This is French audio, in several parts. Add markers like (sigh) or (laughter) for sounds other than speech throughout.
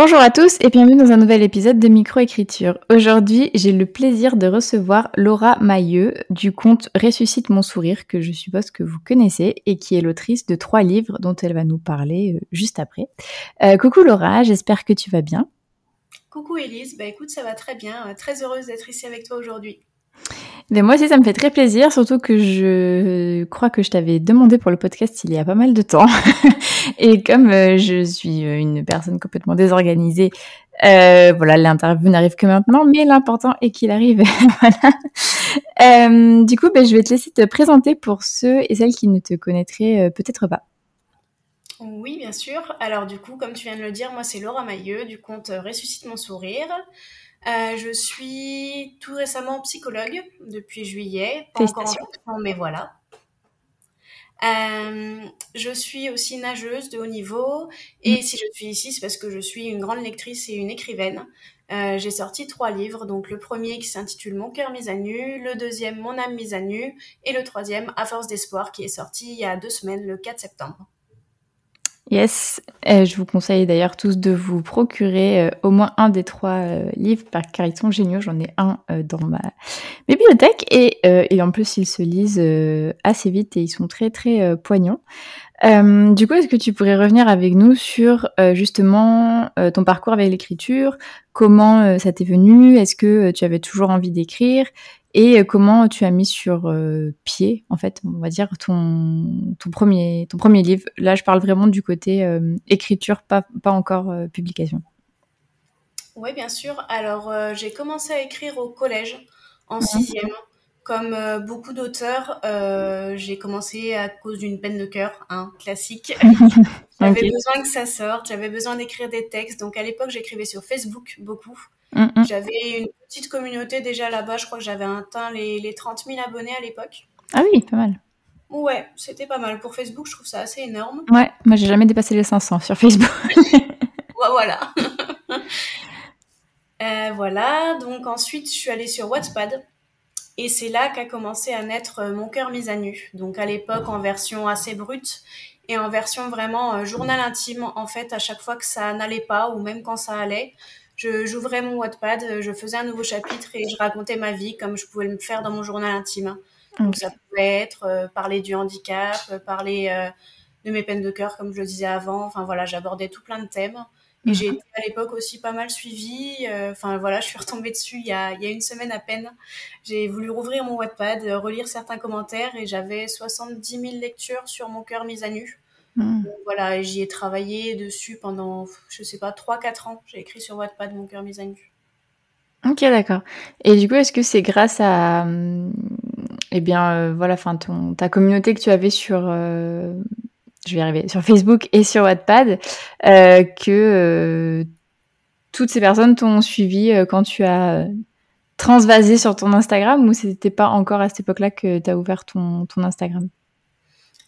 Bonjour à tous et bienvenue dans un nouvel épisode de Microécriture. Aujourd'hui, j'ai le plaisir de recevoir Laura Mailleux du conte Ressuscite mon sourire que je suppose que vous connaissez et qui est l'autrice de trois livres dont elle va nous parler euh, juste après. Euh, coucou Laura, j'espère que tu vas bien. Coucou Elise, bah écoute ça va très bien, euh, très heureuse d'être ici avec toi aujourd'hui. Mais moi aussi, ça me fait très plaisir, surtout que je crois que je t'avais demandé pour le podcast il y a pas mal de temps. (laughs) Et comme euh, je suis une personne complètement désorganisée, euh, voilà, l'interview n'arrive que maintenant, mais l'important est qu'il arrive. (laughs) voilà. Euh, du coup, ben, je vais te laisser te présenter pour ceux et celles qui ne te connaîtraient euh, peut-être pas. Oui, bien sûr. Alors du coup, comme tu viens de le dire, moi c'est Laura Mailleux du compte Ressuscite mon sourire. Euh, je suis tout récemment psychologue depuis juillet. Pas encore en mais voilà. Euh, je suis aussi nageuse de haut niveau et mm. si je suis ici, c'est parce que je suis une grande lectrice et une écrivaine. Euh, j'ai sorti trois livres, donc le premier qui s'intitule Mon cœur mis à nu, le deuxième Mon âme mise à nu et le troisième À force d'espoir qui est sorti il y a deux semaines, le 4 septembre. Yes, euh, je vous conseille d'ailleurs tous de vous procurer euh, au moins un des trois euh, livres car ils sont géniaux. J'en ai un dans ma bibliothèque et, et en plus ils se lisent assez vite et ils sont très très poignants. du coup, est-ce que tu pourrais revenir avec nous sur justement ton parcours avec l'écriture? Comment ça t'est venu? Est-ce que tu avais toujours envie d'écrire? Et euh, comment tu as mis sur euh, pied, en fait, on va dire, ton, ton, premier, ton premier livre? Là, je parle vraiment du côté euh, écriture, pas, pas encore publication. Oui, bien sûr. Alors, j'ai commencé à écrire au collège, en sixième. Comme beaucoup d'auteurs, j'ai commencé à cause d'une peine de cœur, hein, classique. (laughs) j'avais besoin que ça sorte, j'avais besoin d'écrire des textes. Donc, à l'époque, j'écrivais sur Facebook beaucoup. J'avais une petite communauté déjà là-bas. Je crois que j'avais atteint les, les 30 000 abonnés à l'époque. Ah oui, pas mal. Ouais, c'était pas mal. Pour Facebook, je trouve ça assez énorme. Ouais, moi j'ai jamais dépassé les 500 sur Facebook. (laughs) ouais, voilà. (laughs) euh, voilà, donc ensuite je suis allée sur Wattpad. Et c'est là qu'a commencé à naître euh, Mon cœur mis à nu. Donc à l'époque en version assez brute et en version vraiment euh, journal intime. En fait, à chaque fois que ça n'allait pas ou même quand ça allait, j'ouvrais mon Wattpad, euh, je faisais un nouveau chapitre et je racontais ma vie comme je pouvais le faire dans mon journal intime. Donc ça pouvait être euh, parler du handicap, euh, parler de mes peines de cœur comme je le disais avant. Enfin voilà, j'abordais tout plein de thèmes. Et j'ai été à l'époque aussi pas mal suivie. Enfin voilà, (laughs) je suis retombée dessus il y, a, il y a une semaine à peine. J'ai voulu rouvrir mon Wattpad, relire certains commentaires et j'avais 70 000 lectures sur mon cœur mis à nu. Hmm. voilà, j'y ai travaillé dessus pendant, je sais pas, 3-4 ans. J'ai écrit sur Wattpad Mon cœur mis à nu. Ok, d'accord. Et du coup, est-ce que c'est grâce à, hum, eh bien, euh, voilà, enfin, ton, ta communauté que tu avais sur, euh, je vais y arriver, sur Facebook et sur Wattpad, euh, que toutes ces personnes t'ont suivi quand tu as transvasé sur ton Instagram ou c'était pas encore à cette époque-là que tu as ouvert ton, ton Instagram?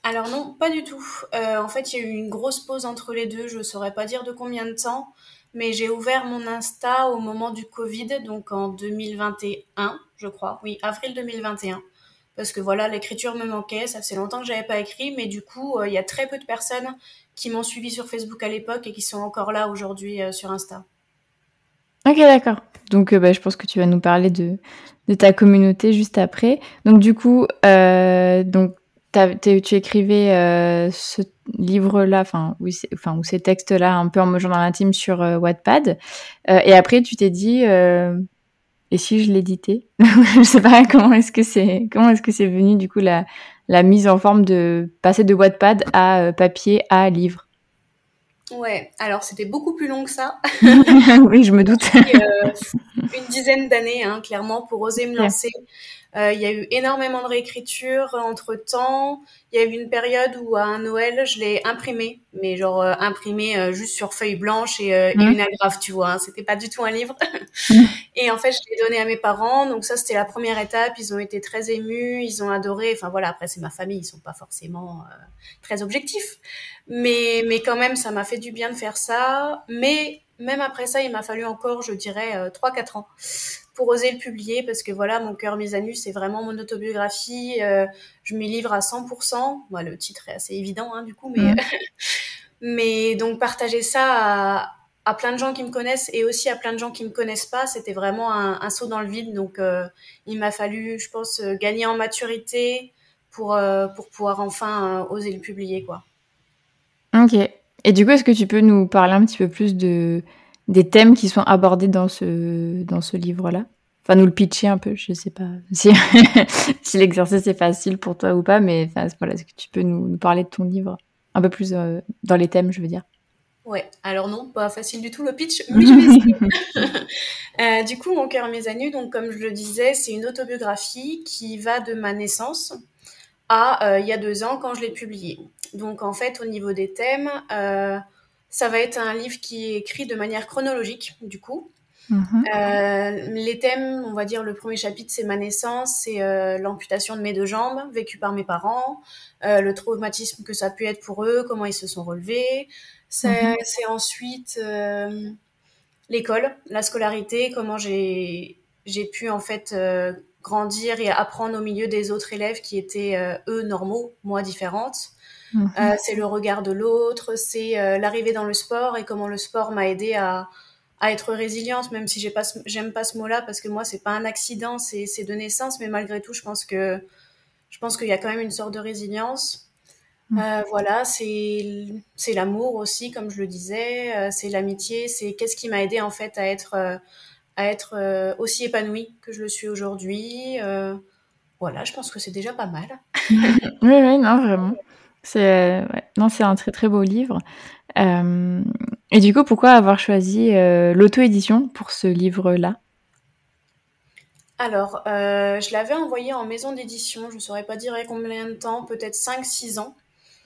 Alors non, pas du tout. Euh, en fait, il y a eu une grosse pause entre les deux. Je ne saurais pas dire de combien de temps, mais j'ai ouvert mon Insta au moment du Covid, donc en 2021, je crois. Oui, avril 2021. Parce que voilà, l'écriture me manquait. Ça faisait longtemps que j'avais pas écrit, mais du coup, euh, il y a très peu de personnes qui m'ont suivi sur Facebook à l'époque et qui sont encore là aujourd'hui euh, sur Insta. Ok, d'accord. Donc, bah, je pense que tu vas nous parler de, de ta communauté juste après. Donc, du coup, donc tu écrivais euh, ce livre-là, enfin, enfin, ou ces textes-là un peu en dans intime sur euh, Wattpad. Euh, et après, tu t'es dit, et si je l'éditais? (laughs) Je sais pas comment est-ce que c'est, comment est-ce que c'est venu du coup la, la mise en forme de passer de Wattpad à papier à livre? Ouais, alors c'était beaucoup plus long que ça. (laughs) oui, je me doute. une dizaine d'années, hein, clairement, pour oser me (laughs) lancer. Euh, il y a eu énormément de réécriture entre temps. Il y a eu une période où à un Noël, je l'ai imprimé, mais genre euh, imprimé euh, juste sur feuille blanche et, et mmh. une agrafe, tu vois. Hein. C'était pas du tout un livre. Mmh. (laughs) et en fait, je l'ai donné à mes parents. Donc ça, c'était la première étape. Ils ont été très émus, ils ont adoré. Enfin voilà, après c'est ma famille, ils sont pas forcément très objectifs, mais mais quand même, ça m'a fait du bien de faire ça. Mais même après ça, il m'a fallu encore, je dirais, 3-4 ans pour oser le publier parce que voilà, mon cœur, mes anus, c'est vraiment mon autobiographie. Euh, je m'y livre à 100%. le titre est assez évident, hein, du coup, mais, (laughs) mais donc partager ça à, plein de gens qui me connaissent et aussi à plein de gens qui me connaissent pas, c'était vraiment un, saut dans le vide. Donc, euh, il m'a fallu, je pense, euh, gagner en maturité pour, pour pouvoir enfin oser le publier, quoi. Ok. Et du coup, est-ce que tu peux nous parler un petit peu plus de, des thèmes qui sont abordés dans ce, dans ce livre-là Enfin, nous le pitcher un peu, je sais pas (laughs) si, si l'exercice est facile pour toi ou pas, mais enfin, voilà, est-ce que tu peux nous, parler de ton livre un peu plus euh, dans les thèmes, je veux dire? Ouais, alors non, pas facile du tout le pitch, mais je vais essayer. (laughs) Euh, du coup, Mon cœur et mes anus, donc comme je le disais, c'est une autobiographie qui va de ma naissance à euh, il y a deux ans quand je l'ai publiée. Donc en fait, au niveau des thèmes, ça va être un livre qui est écrit de manière chronologique, du coup. Mhm. Euh, les thèmes, on va dire, le premier chapitre, c'est ma naissance, c'est euh, l'amputation de mes deux jambes, vécue par mes parents, euh, le traumatisme que ça a pu être pour eux, comment ils se sont relevés. C'est mhm. ensuite l'école, la scolarité, comment j'ai pu en fait grandir et apprendre au milieu des autres élèves qui étaient eux normaux, moi différentes. Mhm. Euh, c'est le regard de l'autre, c'est euh, l'arrivée dans le sport et comment le sport m'a aidé à, à, être résiliente, même si j'aime pas, pas ce mot-là parce que moi c'est pas un accident, c'est de naissance, mais malgré tout je pense que je pense qu'il y a quand même une sorte de résilience. Mhm. Euh, voilà, c'est l'amour aussi, comme je le disais, c'est l'amitié, c'est qu'est-ce qui m'a aidé en fait à être à être aussi épanouie que je le suis aujourd'hui. voilà, je pense que c'est déjà pas mal. (laughs) oui, oui, non, vraiment. C'est ouais. non, c'est un très très beau livre. Euh, et du coup, pourquoi avoir choisi euh, l'auto-édition pour ce livre-là? Alors, euh, je l'avais envoyé en maison d'édition, je ne saurais pas dire combien de temps, peut-être 5-6 ans.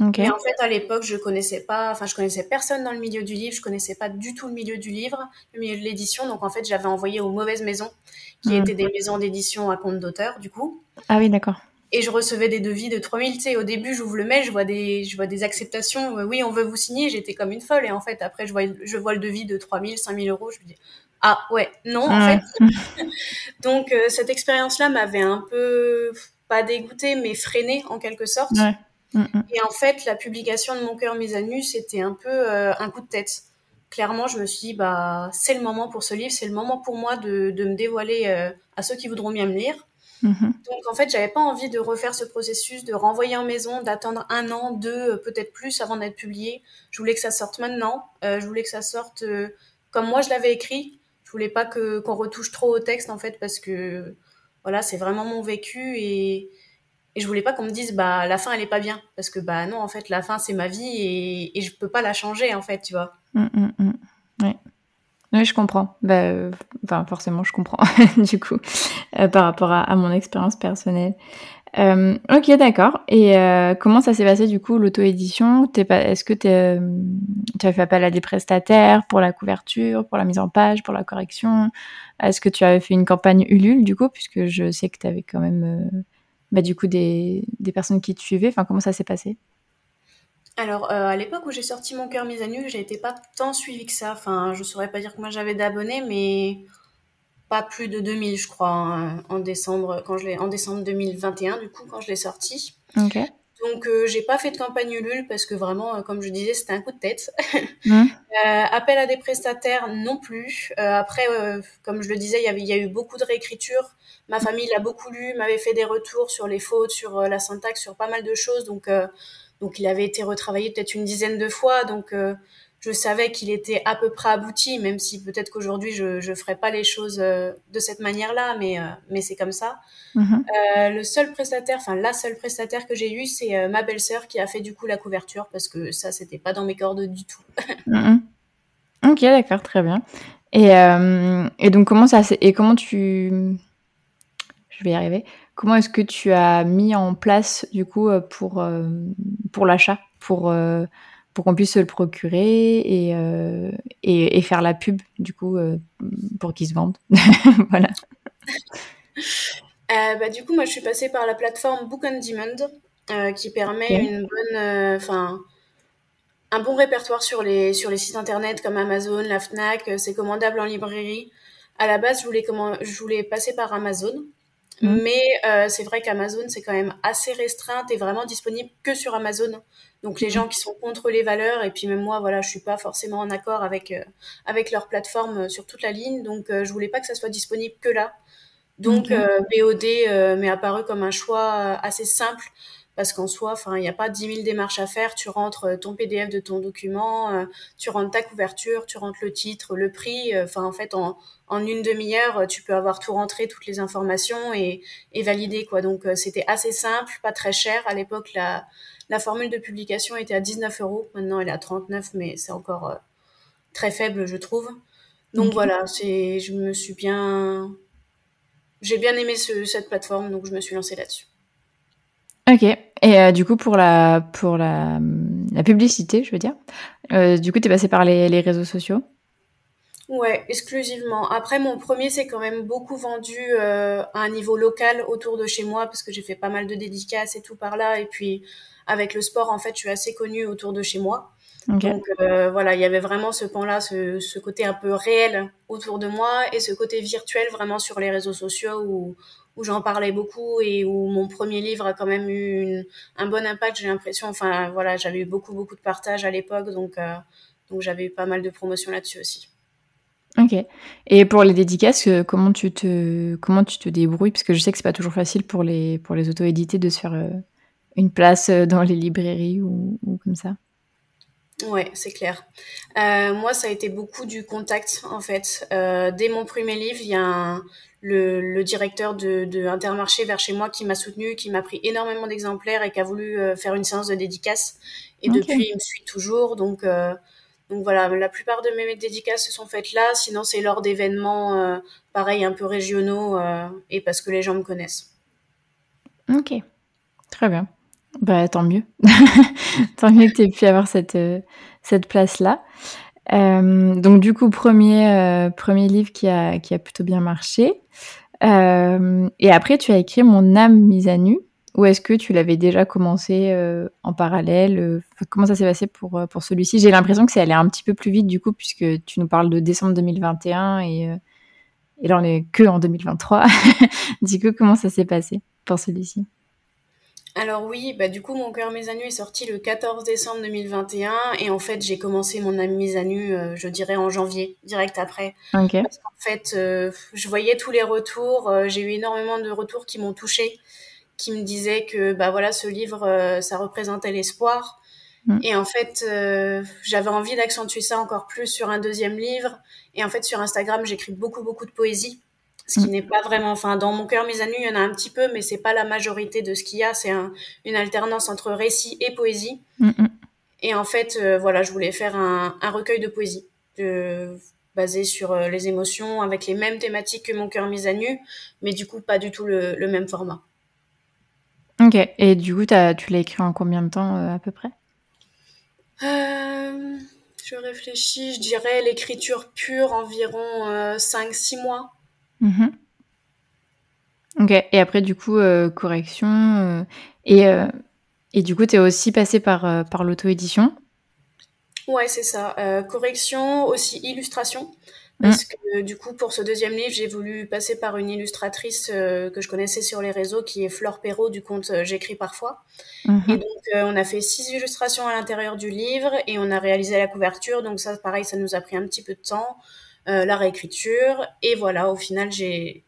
Et en fait, à l'époque, je connaissais pas, enfin, je connaissais personne dans le milieu du livre, je connaissais pas du tout le milieu du livre, le milieu de l'édition. Donc, en fait, j'avais envoyé aux mauvaises maisons, qui mmh. étaient des maisons d'édition à compte d'auteur, du coup. Ah oui, d'accord et je recevais des devis de 3000 tu sais. Au début j'ouvre le mail je vois des je vois des acceptations. Euh, oui on veut vous signer. J'étais comme une folle. Et en fait après je vois je vois le devis de 3000 5000 euros. Je me dis ah ouais non en fait. (laughs) Donc euh, cette expérience là m'avait un peu pas dégoûté mais freiné en quelque sorte. Mm, mm. et en fait la publication de mon cœur mise à nu c'était un peu euh, un coup de tête. Clairement je me suis dit bah c'est le moment pour ce livre. C'est le moment pour moi de, de me dévoiler à ceux qui voudront bien me lire Mhm. Donc en fait, j'avais pas envie de refaire ce processus, de renvoyer en maison, d'attendre un an, deux, euh, peut-être plus avant d'être publié. Je voulais que ça sorte maintenant. Euh, je voulais que ça sorte euh, comme moi je l'avais écrit. Je voulais pas que qu'on retouche trop au texte en fait parce que voilà, c'est vraiment mon vécu et et je voulais pas qu'on me dise bah la fin elle est pas bien parce que bah non en fait la fin c'est ma vie et et je peux pas la changer en fait tu vois. Mm, mm, mm. Ouais. Oui, je comprends. Bah, euh, enfin, forcément, je comprends, (laughs) du coup, euh, par rapport à, mon expérience personnelle. Euh, ok, d'accord. Et comment ça s'est passé, du coup, l'auto-édition? Est-ce que tu as fait appel à des prestataires pour la couverture, pour la mise en page, pour la correction? Est-ce que tu avais fait une campagne Ulule, du coup, puisque je sais que tu avais quand même, bah, du coup, des, des personnes qui te suivaient Enfin, comment ça s'est passé? Alors, euh, à l'époque où j'ai sorti Mon cœur mise à nu, j'ai été pas tant suivie que ça. Enfin, je saurais pas dire que moi j'avais d'abonnés, mais pas plus de 2000, je crois, hein, en décembre, quand je l'ai, en décembre 2021, du coup, quand je l'ai sorti. Ok. Donc, euh, j'ai pas fait de campagne Ulule parce que vraiment, euh, comme je disais, c'était un coup de tête. (laughs) Mmh. appel à des prestataires non plus. après, comme je le disais, il y avait, il y a eu beaucoup de réécriture. Ma famille l'a beaucoup lu, m'avait fait des retours sur les fautes, sur la syntaxe, sur pas mal de choses. Donc, donc il avait été retravaillé peut-être une dizaine de fois, donc euh, je savais qu'il était à peu près abouti, même si peut-être qu'aujourd'hui je ne ferai pas les choses euh, de cette manière-là, mais, euh, mais c'est comme ça. Mhm. le seul prestataire, enfin la seule prestataire que j'ai eue, c'est ma belle-sœur qui a fait du coup la couverture, parce que ça, c'était pas dans mes cordes du tout. (laughs) Mhm. Ok, d'accord, très bien. Et, et donc comment ça et comment tu je vais y arriver. Comment est-ce que tu as mis en place du coup pour, pour l'achat, pour, pour qu'on puisse se le procurer et, et, et, faire la pub du coup pour qu'il se vende (laughs) Voilà. bah, du coup, moi je suis passée par la plateforme Book on Demand qui permet une bonne. Enfin un bon répertoire sur les, sur les sites internet comme Amazon, la Fnac, euh, c'est commandable en librairie. À la base, je voulais, comment, je voulais passer par Amazon, mmh. mais euh, c'est vrai qu'Amazon, c'est quand même assez restreinte et vraiment disponible que sur Amazon. Donc les mmh. gens qui sont contre les valeurs, et puis même moi, voilà, je suis pas forcément en accord avec, euh, avec leur plateforme sur toute la ligne, donc je voulais pas que ça soit disponible que là. Donc BOD m'est apparu comme un choix assez simple parce qu'en soi, enfin, il n'y a pas 10 000 démarches à faire. Tu rentres euh, ton PDF de ton document, euh, tu rentres ta couverture, tu rentres le titre, le prix. Euh, enfin, en fait, en, en une demi-heure, tu peux avoir tout rentré, toutes les informations et, et valider quoi. Donc, c'était assez simple, pas très cher. À l'époque, la, la formule de publication était à 19 euros. Maintenant, elle est à 39, mais c'est encore très faible, je trouve. Donc voilà, c'est, je me suis bien, j'ai bien aimé ce, cette plateforme, donc je me suis lancée là-dessus. Ok. Et euh, du coup, pour la, pour la, la publicité, je veux dire, euh, du coup, tu es passé par les, les, réseaux sociaux? Ouais, exclusivement. Après, mon premier, c'est quand même beaucoup vendu euh, à un niveau local autour de chez moi, parce que j'ai fait pas mal de dédicaces et tout par là. Et puis, avec le sport, en fait, je suis assez connue autour de chez moi. Donc euh, voilà, il y avait vraiment ce pan-là, ce, ce, côté un peu réel autour de moi et ce côté virtuel vraiment sur les réseaux sociaux où, où j'en parlais beaucoup et où mon premier livre a quand même eu un bon impact, j'ai l'impression. Enfin, voilà, j'avais eu beaucoup, beaucoup de partages à l'époque, donc, euh, donc j'avais eu pas mal de promotions là-dessus aussi. Ok. Et pour les dédicaces, euh, comment tu te, comment tu te débrouilles? Parce que je sais que c'est pas toujours facile pour les, pour les auto-édités de se faire euh, une place dans les librairies ou, ou comme ça. Ouais, c'est clair. Euh, moi, ça a été beaucoup du contact, en fait. Euh, dès mon premier livre, il y a un, le, le, directeur de, de, Intermarché vers chez moi qui m'a soutenu, qui m'a pris énormément d'exemplaires et qui a voulu euh, faire une séance de dédicace. Et depuis, il me suit toujours. Donc, euh, donc voilà, la plupart de mes dédicaces se sont faites là. Sinon, c'est lors d'événements, euh, pareil, un peu régionaux et parce que les gens me connaissent. Ok, très bien. Bah, tant mieux. (laughs) tant mieux que tu aies pu avoir cette, euh, cette place-là. Euh, donc, du coup, premier, euh, premier livre qui a, qui a plutôt bien marché. Euh, et après, tu as écrit Mon âme mise à nu. Ou est-ce que tu l'avais déjà commencé euh, en parallèle Comment ça s'est passé pour, pour celui-ci? J'ai l'impression que c'est allé un petit peu plus vite, du coup, puisque tu nous parles de décembre 2021 et, et là, on est que en 2023. (laughs) du coup, comment ça s'est passé pour celui-ci? Alors oui, bah du coup mon cœur mes à nu est sorti le 14 décembre 2021 et en fait j'ai commencé mon mise à nu, euh, je dirais en janvier, direct après. Parce qu'en fait euh, je voyais tous les retours, euh, j'ai eu énormément de retours qui m'ont touchée, qui me disaient que bah voilà ce livre ça représentait l'espoir. Mm. Et en fait j'avais envie d'accentuer ça encore plus sur un deuxième livre et en fait sur Instagram j'écris beaucoup beaucoup de poésie ce qui mm. n'est pas vraiment, enfin, dans mon cœur à nu, il y en a un petit peu, mais c'est pas la majorité de ce qu'il y a. C'est un, une alternance entre récit et poésie. Mm, mm. Et en fait, euh, voilà, je voulais faire un, un recueil de poésie, basé sur euh, les émotions, avec les mêmes thématiques que mon cœur mise à nu, mais du coup, pas du tout le, le même format. Ok. Et du coup, as, tu l'as écrit en combien de temps euh, à peu près? Je réfléchis, je dirais l'écriture pure environ 5-6 mois. Mhm. Ok, et après, du coup, euh, correction. Euh, et, euh, et du coup, tu es aussi passé par, par l'auto-édition? Ouais, c'est ça. correction, aussi illustration. Mm. Parce que du coup, pour ce deuxième livre, j'ai voulu passer par une illustratrice que je connaissais sur les réseaux, qui est Flore Perrault du compte J'écris parfois. Mhm. Et donc, on a fait six illustrations à l'intérieur du livre et on a réalisé la couverture. Donc ça, pareil, ça nous a pris un petit peu de temps. Euh, la réécriture. Et voilà, au final, j'ai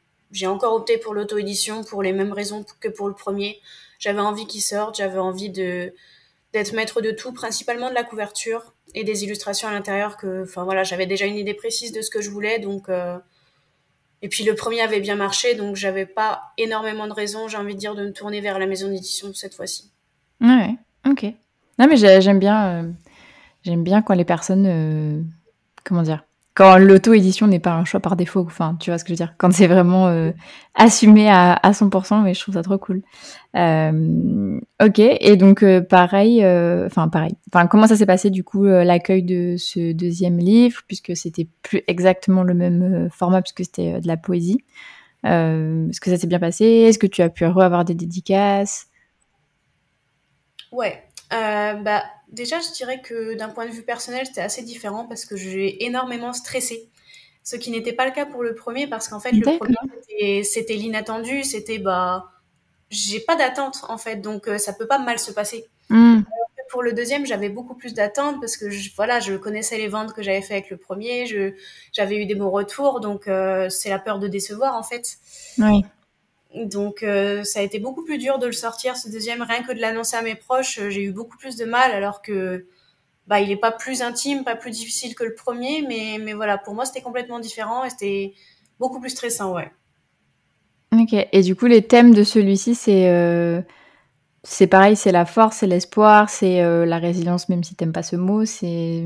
encore opté pour l'auto-édition pour les mêmes raisons que pour le premier. J'avais envie qu'il sorte, j'avais envie d'être maître de tout, principalement de la couverture et des illustrations à l'intérieur. Que, enfin voilà, j'avais déjà une idée précise de ce que je voulais, donc. Euh, et puis le premier avait bien marché, donc j'avais pas énormément de raisons, j'ai envie de dire, de me tourner vers la maison d'édition cette fois-ci. Ouais, ok. Non mais j'aime bien, euh, j'aime bien quand les personnes, comment dire, quand l'auto-édition n'est pas un choix par défaut. Enfin, tu vois ce que je veux dire. Quand c'est vraiment euh, assumé à, à 100%, mais je trouve ça trop cool. Euh, ok, et donc euh, pareil, euh, enfin pareil. Enfin, comment ça s'est passé du coup l'accueil de ce deuxième livre, puisque c'était plus exactement le même format, puisque c'était de la poésie. Est-ce que ça s'est bien passé? Est-ce que tu as pu avoir des dédicaces? Ouais, bah déjà, je dirais que d'un point de vue personnel, c'était assez différent parce que j'ai énormément stressé. Ce qui n'était pas le cas pour le premier parce qu'en fait, le premier, c'était l'inattendu, c'était bah, j'ai pas d'attente en fait, donc euh, ça peut pas mal se passer. Hmm. Pour le deuxième, j'avais beaucoup plus d'attente parce que je, voilà, je connaissais les ventes que j'avais fait avec le premier, j'avais eu des bons retours, donc euh, c'est la peur de décevoir en fait. Oui. Donc euh, ça a été beaucoup plus dur de le sortir ce deuxième, rien que de l'annoncer à mes proches, euh, j'ai eu beaucoup plus de mal alors que bah il est pas plus intime, pas plus difficile que le premier, mais mais voilà pour moi c'était complètement différent et c'était beaucoup plus stressant ouais. Ok et du coup les thèmes de celui-ci c'est euh, c'est pareil c'est la force, c'est l'espoir, c'est la résilience même si t'aimes pas ce mot, c'est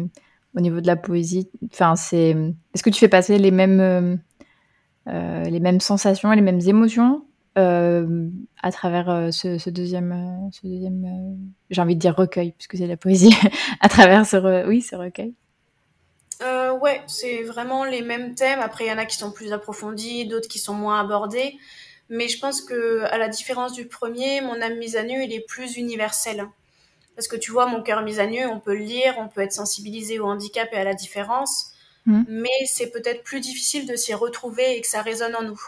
au niveau de la poésie, enfin c'est est-ce que tu fais passer les mêmes les mêmes sensations et les mêmes émotions? À travers euh, ce, deuxième, euh, ce deuxième j'ai envie de dire recueil, puisque c'est la poésie, (laughs) à travers ce, oui, ce recueil. ouais, c'est vraiment les mêmes thèmes. Après, il y en a qui sont plus approfondis, d'autres qui sont moins abordés. Mais je pense que, à la différence du premier, mon âme mise à nu, il est plus universel. Parce que tu vois, mon cœur mis à nu, on peut le lire, on peut être sensibilisé au handicap et à la différence. Mmh. Mais c'est peut-être plus difficile de s'y retrouver et que ça résonne en nous.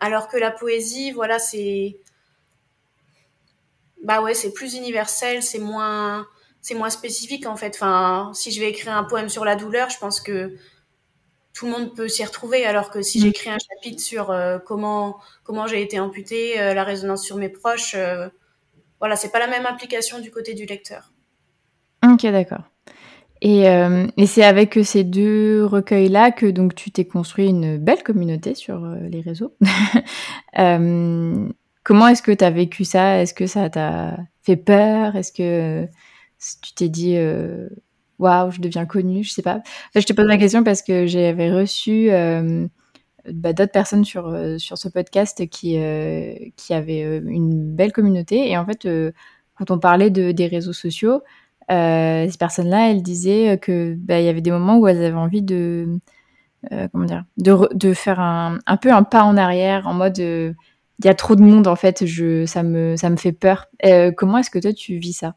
Alors que la poésie, voilà, c'est bah ouais, c'est plus universel, c'est moins c'est moins spécifique en fait. Enfin, si je vais écrire un poème sur la douleur, je pense que tout le monde peut s'y retrouver. Alors que si j'écris un chapitre sur euh, comment comment j'ai été amputée, euh, la résonance sur mes proches, euh, voilà, c'est pas la même implication du côté du lecteur. Ok, d'accord. Et, euh, et c'est avec ces deux recueils-là que donc tu t'es construit une belle communauté sur euh, les réseaux. (laughs) euh, comment est-ce que tu as vécu ça? Est-ce que ça t'a fait peur? Est-ce que tu t'es dit euh, waouh, je deviens connue? Je sais pas. Enfin, je te pose la question parce que j'avais reçu euh, bah, d'autres personnes sur, sur ce podcast qui, qui avaient une belle communauté. Et en fait, quand on parlait de, des réseaux sociaux, euh, ces personnes-là, elles disaient que bah, il y avait des moments où elles avaient envie de euh, comment dire, de, de faire un, un, peu un pas en arrière, en mode euh, il y a trop de monde en fait, je, ça me ça me fait peur. comment est-ce que toi tu vis ça?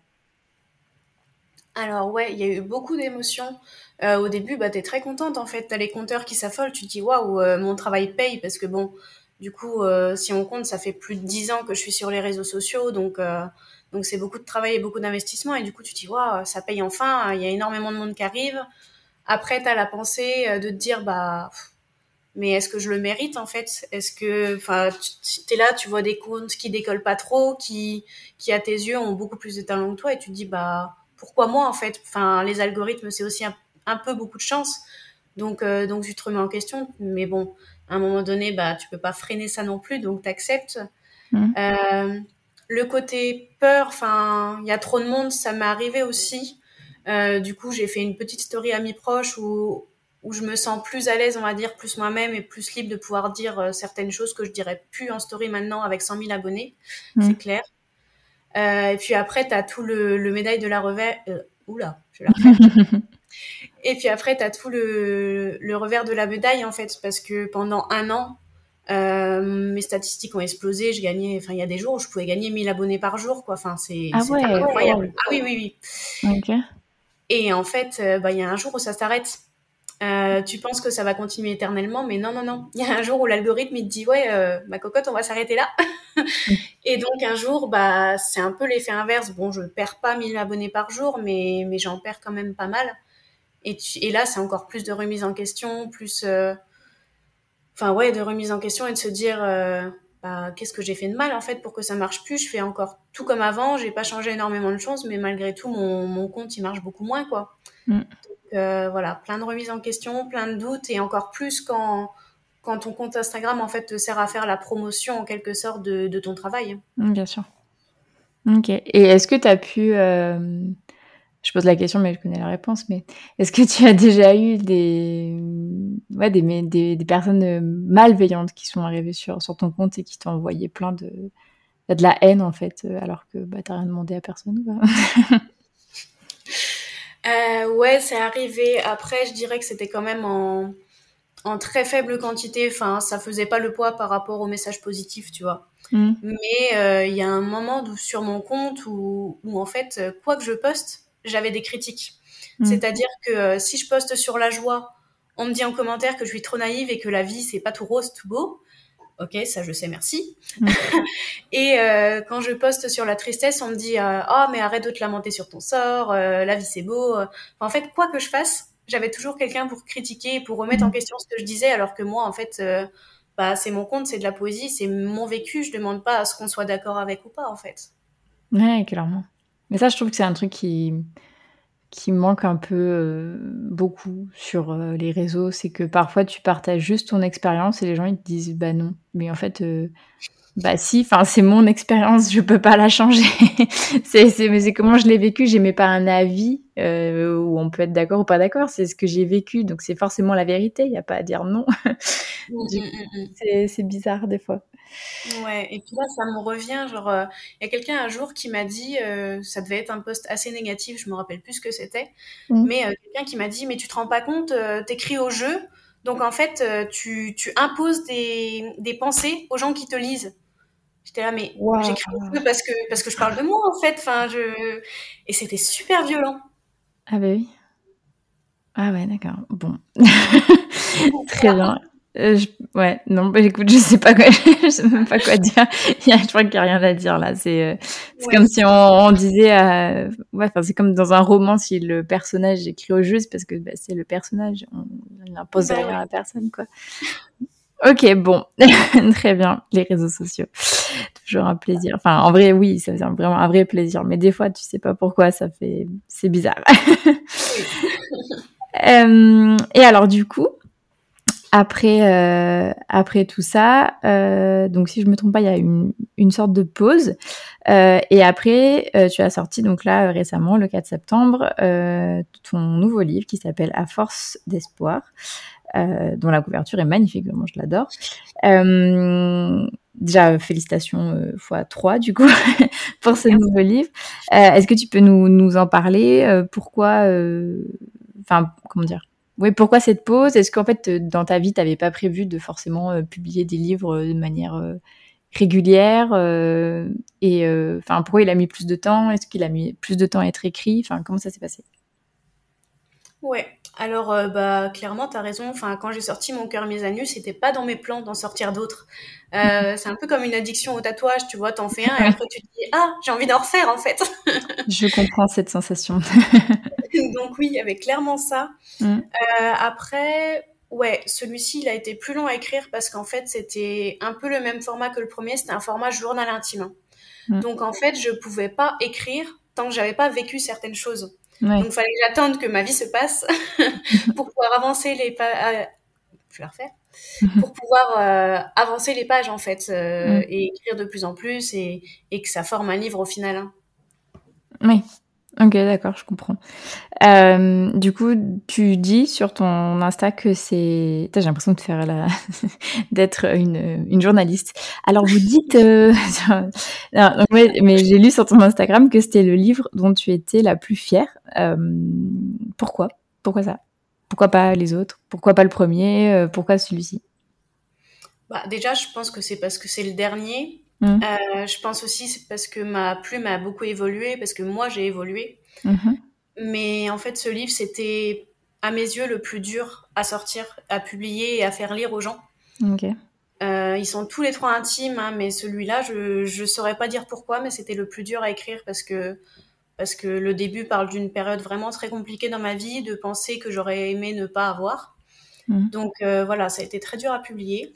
Alors ouais, il y a eu beaucoup d'émotions. Euh, au début, bah, tu es très contente en fait. Tu as les compteurs qui s'affolent, tu te dis waouh, mon travail paye parce que bon, du coup, si on compte, ça fait plus de 10 ans que je suis sur les réseaux sociaux, donc donc c'est beaucoup de travail et beaucoup d'investissement. Et du coup, tu te dis, waouh, ça paye enfin, il y a énormément de monde qui arrive. Après, tu as la pensée euh, de te dire, bah, mais est-ce que je le mérite en fait? Est-ce que, enfin, tu es là, tu vois des comptes qui décollent pas trop, qui, qui à tes yeux ont beaucoup plus de talent que toi, et tu te dis, bah, pourquoi moi en fait? Enfin, les algorithmes, c'est aussi un, peu beaucoup de chance. Donc, euh, donc tu te remets en question. Mais bon, à un moment donné, bah, tu peux pas freiner ça non plus, donc tu acceptes. Mmh. Euh, le côté peur, enfin, il y a trop de monde, ça m'est arrivé aussi. Euh, du coup, j'ai fait une petite story à mes proches où, où je me sens plus à l'aise, on va dire, plus moi-même et plus libre de pouvoir dire euh, certaines choses que je dirais plus en story maintenant avec 100 000 abonnés, mmh. c'est clair. Euh, et puis après, tu as tout le, le, médaille de la revers. oula, je la (laughs) et puis après, tu as tout le, le revers de la médaille, en fait, parce que pendant un an, euh, mes statistiques ont explosé. Je gagnais, enfin, il y a des jours où je pouvais gagner 1000 abonnés par jour, quoi. Enfin, c'est ah incroyable. Ah oui, oui, oui. Et en fait, euh, bah, il y a un jour où ça s'arrête. Euh, tu penses que ça va continuer éternellement, mais non, non, non. Il y a un jour où l'algorithme il te dit ouais, euh, ma cocotte, on va s'arrêter là. (laughs) et donc un jour, bah, c'est un peu l'effet inverse. Bon, je perds pas 1000 abonnés par jour, mais mais j'en perds quand même pas mal. Et, et là, c'est encore plus de remise en question, plus enfin ouais, de remise en question et de se dire euh, bah, qu'est-ce que j'ai fait de mal en fait pour que ça marche plus? Je fais encore tout comme avant, j'ai pas changé énormément de choses, mais malgré tout, mon, mon compte il marche beaucoup moins quoi. Mm. Donc euh, voilà, plein de remises en question, plein de doutes et encore plus quand quand ton compte Instagram en fait te sert à faire la promotion en quelque sorte de, de ton travail. Mm, bien sûr. Ok. Et est-ce que tu as pu euh, je pose la question, mais je connais la réponse. Mais est-ce que tu as déjà eu des, ouais, des, des, des, personnes malveillantes qui sont arrivées sur, sur ton compte et qui t'ont envoyé plein de, de la haine, en fait, alors que bah, t'as rien demandé à personne (laughs) euh, Ouais, c'est arrivé. Après, je dirais que c'était quand même en, en très faible quantité. Enfin, ça faisait pas le poids par rapport aux messages positifs, tu vois. Mm. Mais euh, il y a un moment sur mon compte où, où, en fait, quoi que je poste, j'avais des critiques. Mm. C'est-à-dire que euh, si je poste sur la joie, on me dit en commentaire que je suis trop naïve et que la vie, c'est pas tout rose, tout beau. Ok, ça je sais, merci. Mm. (laughs) et euh, quand je poste sur la tristesse, on me dit Oh, mais arrête de te lamenter sur ton sort, la vie c'est beau. en fait, quoi que je fasse, j'avais toujours quelqu'un pour critiquer, pour remettre en mm. question ce que je disais, alors que moi, en fait, bah, c'est mon compte, c'est de la poésie, c'est mon vécu. Je demande pas à ce qu'on soit d'accord avec ou pas, en fait. Ouais, clairement. Mais ça, je trouve que c'est un truc qui, manque un peu euh, beaucoup sur euh, les réseaux. C'est que parfois, tu partages juste ton expérience et les gens, ils te disent bah non. Mais en fait, euh, bah si, enfin c'est mon expérience, je peux pas la changer. (laughs) c'est mais c'est comment je l'ai vécu, j'aimais pas un avis euh, où on peut être d'accord ou pas d'accord, c'est ce que j'ai vécu, donc c'est forcément la vérité, il y a pas à dire non. Mmh, mmh, mmh, c'est bizarre des fois. Ouais, et puis là ça me revient, genre euh, il y a quelqu'un un jour qui m'a dit, euh, ça devait être un post assez négatif, je me rappelle plus ce que c'était, mais quelqu'un qui m'a dit mais tu te rends pas compte, t'écris au jeu, donc en fait tu, tu imposes des, des pensées aux gens qui te lisent. J'étais là, mais j'écris parce que, parce que je parle de moi, en fait. Enfin, je... Et c'était super violent. Ah bah oui. Ah ouais, d'accord. Bon. (laughs) Très bien. Euh, ouais, non, bah, écoute, je sais pas quoi, (laughs) je sais même pas quoi dire. je crois qu'il n'y a rien à dire là. C'est, euh, comme si on, disait, euh... ouais, enfin, c'est comme dans un roman si le personnage écrit au juste parce que bah, c'est le personnage, on n'impose bah rien à personne, quoi. Ok, bon, (laughs) très bien, les réseaux sociaux. Toujours un plaisir. Enfin, en vrai, oui, ça fait vraiment un vrai plaisir. Mais des fois, tu sais pas pourquoi, ça fait, c'est bizarre. (laughs) euh, et alors, du coup, après, euh, après tout ça, euh, donc si je me trompe pas, il y a une, une sorte de pause. Et après, tu as sorti donc là récemment, le 4 septembre, ton nouveau livre qui s'appelle À force d'espoir. Euh, dont la couverture est magnifique, vraiment je l'adore. Euh, déjà, félicitations euh, fois 3 du coup (laughs) pour ce nouveau livre. Est-ce que tu peux nous, nous en parler Pourquoi, enfin, comment dire? Oui, pourquoi cette pause? Est-ce qu'en fait, dans ta vie, tu n'avais pas prévu de forcément publier des livres de manière régulière Et enfin, pourquoi il a mis plus de temps? Est-ce qu'il a mis plus de temps à être écrit? Enfin, comment ça s'est passé? Ouais, alors, euh, bah, clairement, tu as raison. Enfin, quand j'ai sorti Mon cœur mis à nu, c'était pas dans mes plans d'en sortir d'autres. Euh, (laughs) c'est un peu comme une addiction au tatouage, tu vois, t'en fais un et après tu te dis Ah, j'ai envie d'en refaire en fait. (laughs) Je comprends cette sensation. (laughs) Donc, oui, il y avait clairement ça. Mm. Euh, après, ouais, celui-ci, il a été plus long à écrire parce qu'en fait, c'était un peu le même format que le premier, c'était un format journal intime. Mm. Donc, en fait, je pouvais pas écrire tant que j'avais pas vécu certaines choses. Donc, il fallait que j'attende que ma vie se passe (laughs) pour pouvoir avancer les pages. Euh, je vais la refaire. pour pouvoir euh, avancer les pages, en fait, euh, mm. et écrire de plus en plus et, et, que ça forme un livre au final. Hein. Oui. Ok, d'accord, je comprends. Euh, du coup, tu dis sur ton Insta que c'est. J'ai l'impression de faire la... (laughs) d'être une, une, journaliste. Alors, vous dites. Euh... (laughs) non, mais j'ai lu sur ton Instagram que c'était le livre dont tu étais la plus fière. Euh, pourquoi? Pourquoi ça? Pourquoi pas les autres? Pourquoi pas le premier? Euh, Pourquoi celui-ci? Bah, Déjà, je pense que c'est parce que c'est le dernier Mmh. Euh, je pense aussi c'est parce que ma plume a beaucoup évolué, parce que moi j'ai évolué. Mmh. Mais en fait, ce livre, c'était à mes yeux le plus dur à sortir, à publier et à faire lire aux gens. Euh, ils sont tous les trois intimes, hein, mais celui-là, je ne saurais pas dire pourquoi, mais c'était le plus dur à écrire parce que, parce que le début parle d'une période vraiment très compliquée dans ma vie, de pensées que j'aurais aimé ne pas avoir. Mmh. Donc euh, voilà, ça a été très dur à publier.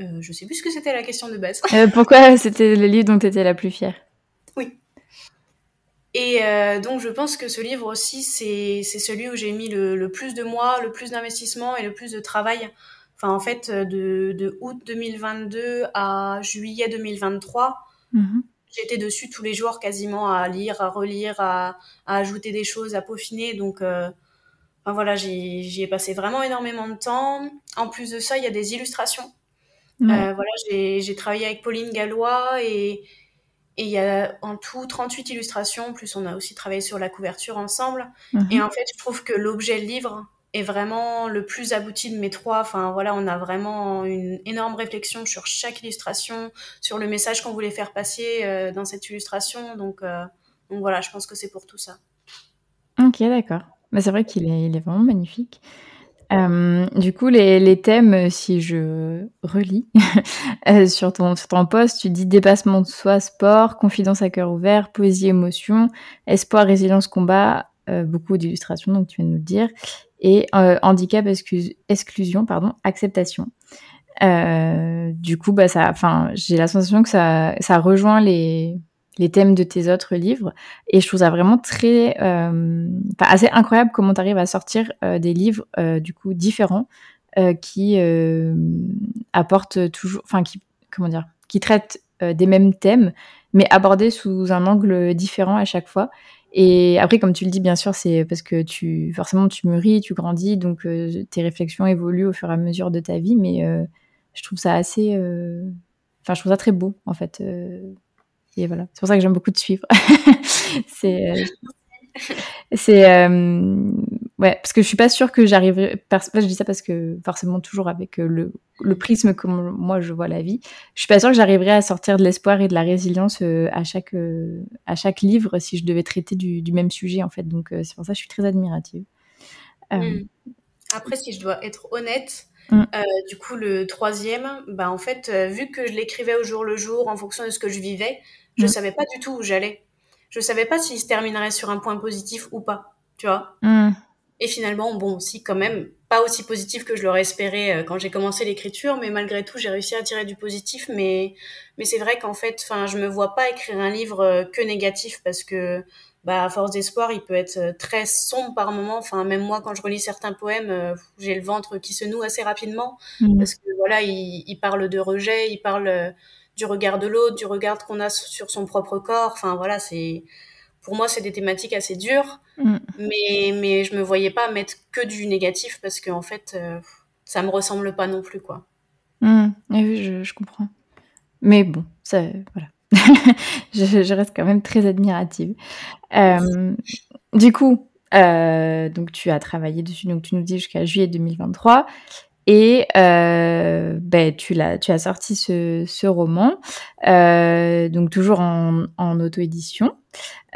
Euh, je sais plus ce que c'était la question de base. Euh, pourquoi c'était le livre dont tu étais la plus fière? Oui. Et euh, donc je pense que ce livre aussi, c'est celui où j'ai mis le, plus de mois, le plus d'investissement et le plus de travail. Enfin, en fait, de, de, août 2022 à juillet 2023, mhm. j'étais dessus tous les jours quasiment à lire, à relire, à, ajouter des choses, à peaufiner. Donc, voilà, j'y ai passé vraiment énormément de temps. En plus de ça, il y a des illustrations. Euh, voilà, j'ai travaillé avec Pauline Gallois et, et il y a en tout 38 illustrations, plus on a aussi travaillé sur la couverture ensemble. Mhm. Et en fait, je trouve que l'objet livre est vraiment le plus abouti de mes trois. Enfin voilà, on a vraiment une énorme réflexion sur chaque illustration, sur le message qu'on voulait faire passer euh, dans cette illustration. Donc, euh, donc voilà, je pense que c'est pour tout ça. Ok, d'accord. Mais c'est vrai qu'il est, il est vraiment magnifique. Euh, du coup, les, les, thèmes, si je relis (laughs) sur, ton, sur ton poste, tu dis dépassement de soi, sport, confidence à cœur ouvert, poésie, émotion, espoir, résilience, combat, beaucoup d'illustrations, donc tu viens de nous le dire, et euh, handicap, exclusion, pardon, acceptation. Euh, du coup, bah, ça, j'ai la sensation que ça, ça rejoint les, les thèmes de tes autres livres. Et je trouve ça vraiment très, euh, assez incroyable comment tu arrives à sortir euh, des livres, euh, du coup, différents, euh, qui apportent toujours, enfin, qui, comment dire, qui traitent des mêmes thèmes, mais abordés sous un angle différent à chaque fois. Et après, comme tu le dis, bien sûr, c'est parce que tu forcément tu mûris, tu grandis, donc euh, tes réflexions évoluent au fur et à mesure de ta vie. Mais euh, je trouve ça assez, euh, enfin, je trouve ça très beau en fait. Et voilà, c'est pour ça que j'aime beaucoup te suivre. (laughs) c'est, c'est Ouais, parce que je suis pas sûre que j'arriverai. je dis ça parce que forcément toujours avec euh, le, le prisme que moi je vois la vie, je suis pas sûre que j'arriverai à sortir de l'espoir et de la résilience euh, à chaque euh, à chaque livre si je devais traiter du, du même sujet en fait. Donc c'est pour ça que je suis très admirative. Hmm. Après, si je dois être honnête, hmm. du coup le troisième, bah en fait vu que je l'écrivais au jour le jour en fonction de ce que je vivais, je mm. savais pas du tout où j'allais. Je savais pas s'il se terminerait sur un point positif ou pas. Tu vois. Et finalement, bon, aussi quand même pas aussi positif que je l'aurais espéré euh, quand j'ai commencé l'écriture, mais malgré tout, j'ai réussi à tirer du positif. Mais, mais c'est vrai qu'en fait, enfin, je me vois pas écrire un livre euh, que négatif parce que, bah, à force d'espoir, il peut être euh, très sombre par moment. Enfin, même moi, quand je relis certains poèmes, j'ai le ventre qui se noue assez rapidement mmh. parce que voilà, il, il, parle de rejet, il parle du regard de l'autre, du regard qu'on a sur son propre corps. Enfin, voilà, c'est pour moi, c'est des thématiques assez dures, mm. mais, mais je me voyais pas mettre que du négatif parce qu'en en fait, euh, ça me ressemble pas non plus, quoi. Mm. Oui, je, je, comprends. Mais bon, ça, voilà. (laughs) je, je, reste quand même très admirative. Euh, du coup, euh, donc tu as travaillé dessus, donc tu nous dis jusqu'à juillet 2023. Et euh, ben, tu, l'as, tu as sorti ce, ce roman, euh, donc toujours en, en auto-édition.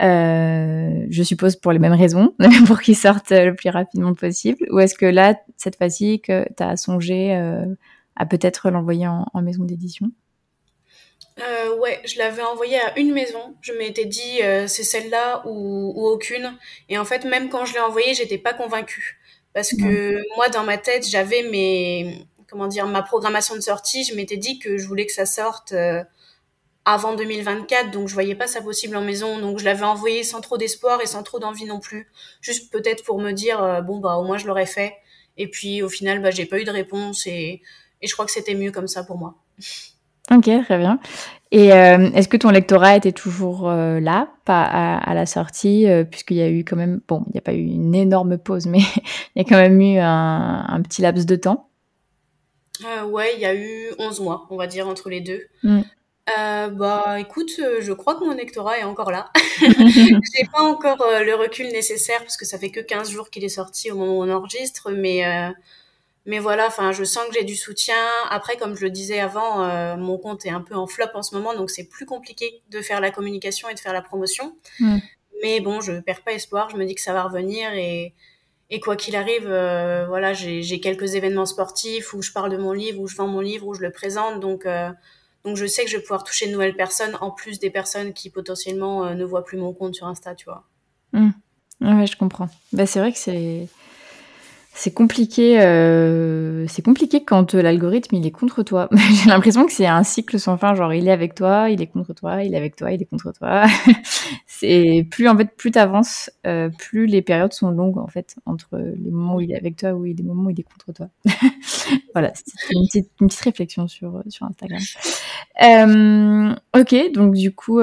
Euh, je suppose pour les mêmes raisons, (laughs) pour qu'il sorte le plus rapidement possible. Ou est-ce que là, cette fois-ci, que tu as songé euh, à peut-être l'envoyer en, en maison d'édition? Euh, ouais, je l'avais envoyé à une maison. Je m'étais dit euh, c'est celle-là ou, ou, aucune. Et en fait, même quand je l'ai envoyé, j'étais pas convaincue parce que moi, dans ma tête, j'avais mes comment dire ma programmation de sortie. Je m'étais dit que je voulais que ça sorte euh, avant 2024, donc je voyais pas ça possible en maison, donc je l'avais envoyé sans trop d'espoir et sans trop d'envie non plus, juste peut-être pour me dire euh, bon bah au moins je l'aurais fait. Et puis au final, bah j'ai pas eu de réponse et, et je crois que c'était mieux comme ça pour moi. Ok, très bien. Et euh, est-ce que ton lectorat était toujours euh, là, pas à, la sortie, puisqu'il y a eu quand même, bon, il n'y a pas eu une énorme pause, mais (laughs) il y a quand même eu un, un petit laps de temps? Ouais, il y a eu 11 mois, on va dire, entre les deux. Mm. Euh, bah écoute, euh, je crois que mon lectorat est encore là. (laughs) (laughs) J'ai pas encore euh, le recul nécessaire parce que ça fait que 15 jours qu'il est sorti au moment où on enregistre, mais euh, mais voilà, enfin je sens que j'ai du soutien. Après, comme je le disais avant, mon compte est un peu en flop en ce moment, donc c'est plus compliqué de faire la communication et de faire la promotion. Mm. Mais bon, je perds pas espoir. Je me dis que ça va revenir et et quoi qu'il arrive, voilà, j'ai quelques événements sportifs où je parle de mon livre, où je vends mon livre, où je le présente, donc donc je sais que je vais pouvoir toucher de nouvelles personnes en plus des personnes qui potentiellement euh, ne voient plus mon compte sur Insta, tu vois. Mmh. Ouais, je comprends. Bah, c'est vrai que c'est c'est compliqué. Euh, c'est compliqué quand euh, l'algorithme est contre toi. (laughs) J'ai l'impression que c'est un cycle sans fin. Genre il est avec toi, il est contre toi, il est avec toi, il est contre toi. (laughs) c'est plus en fait plus t'avances, euh, plus les périodes sont longues en fait entre les moments où il est avec toi ou les moments où il est contre toi. (laughs) voilà, c'est une petite, réflexion sur Instagram. Ok, donc du coup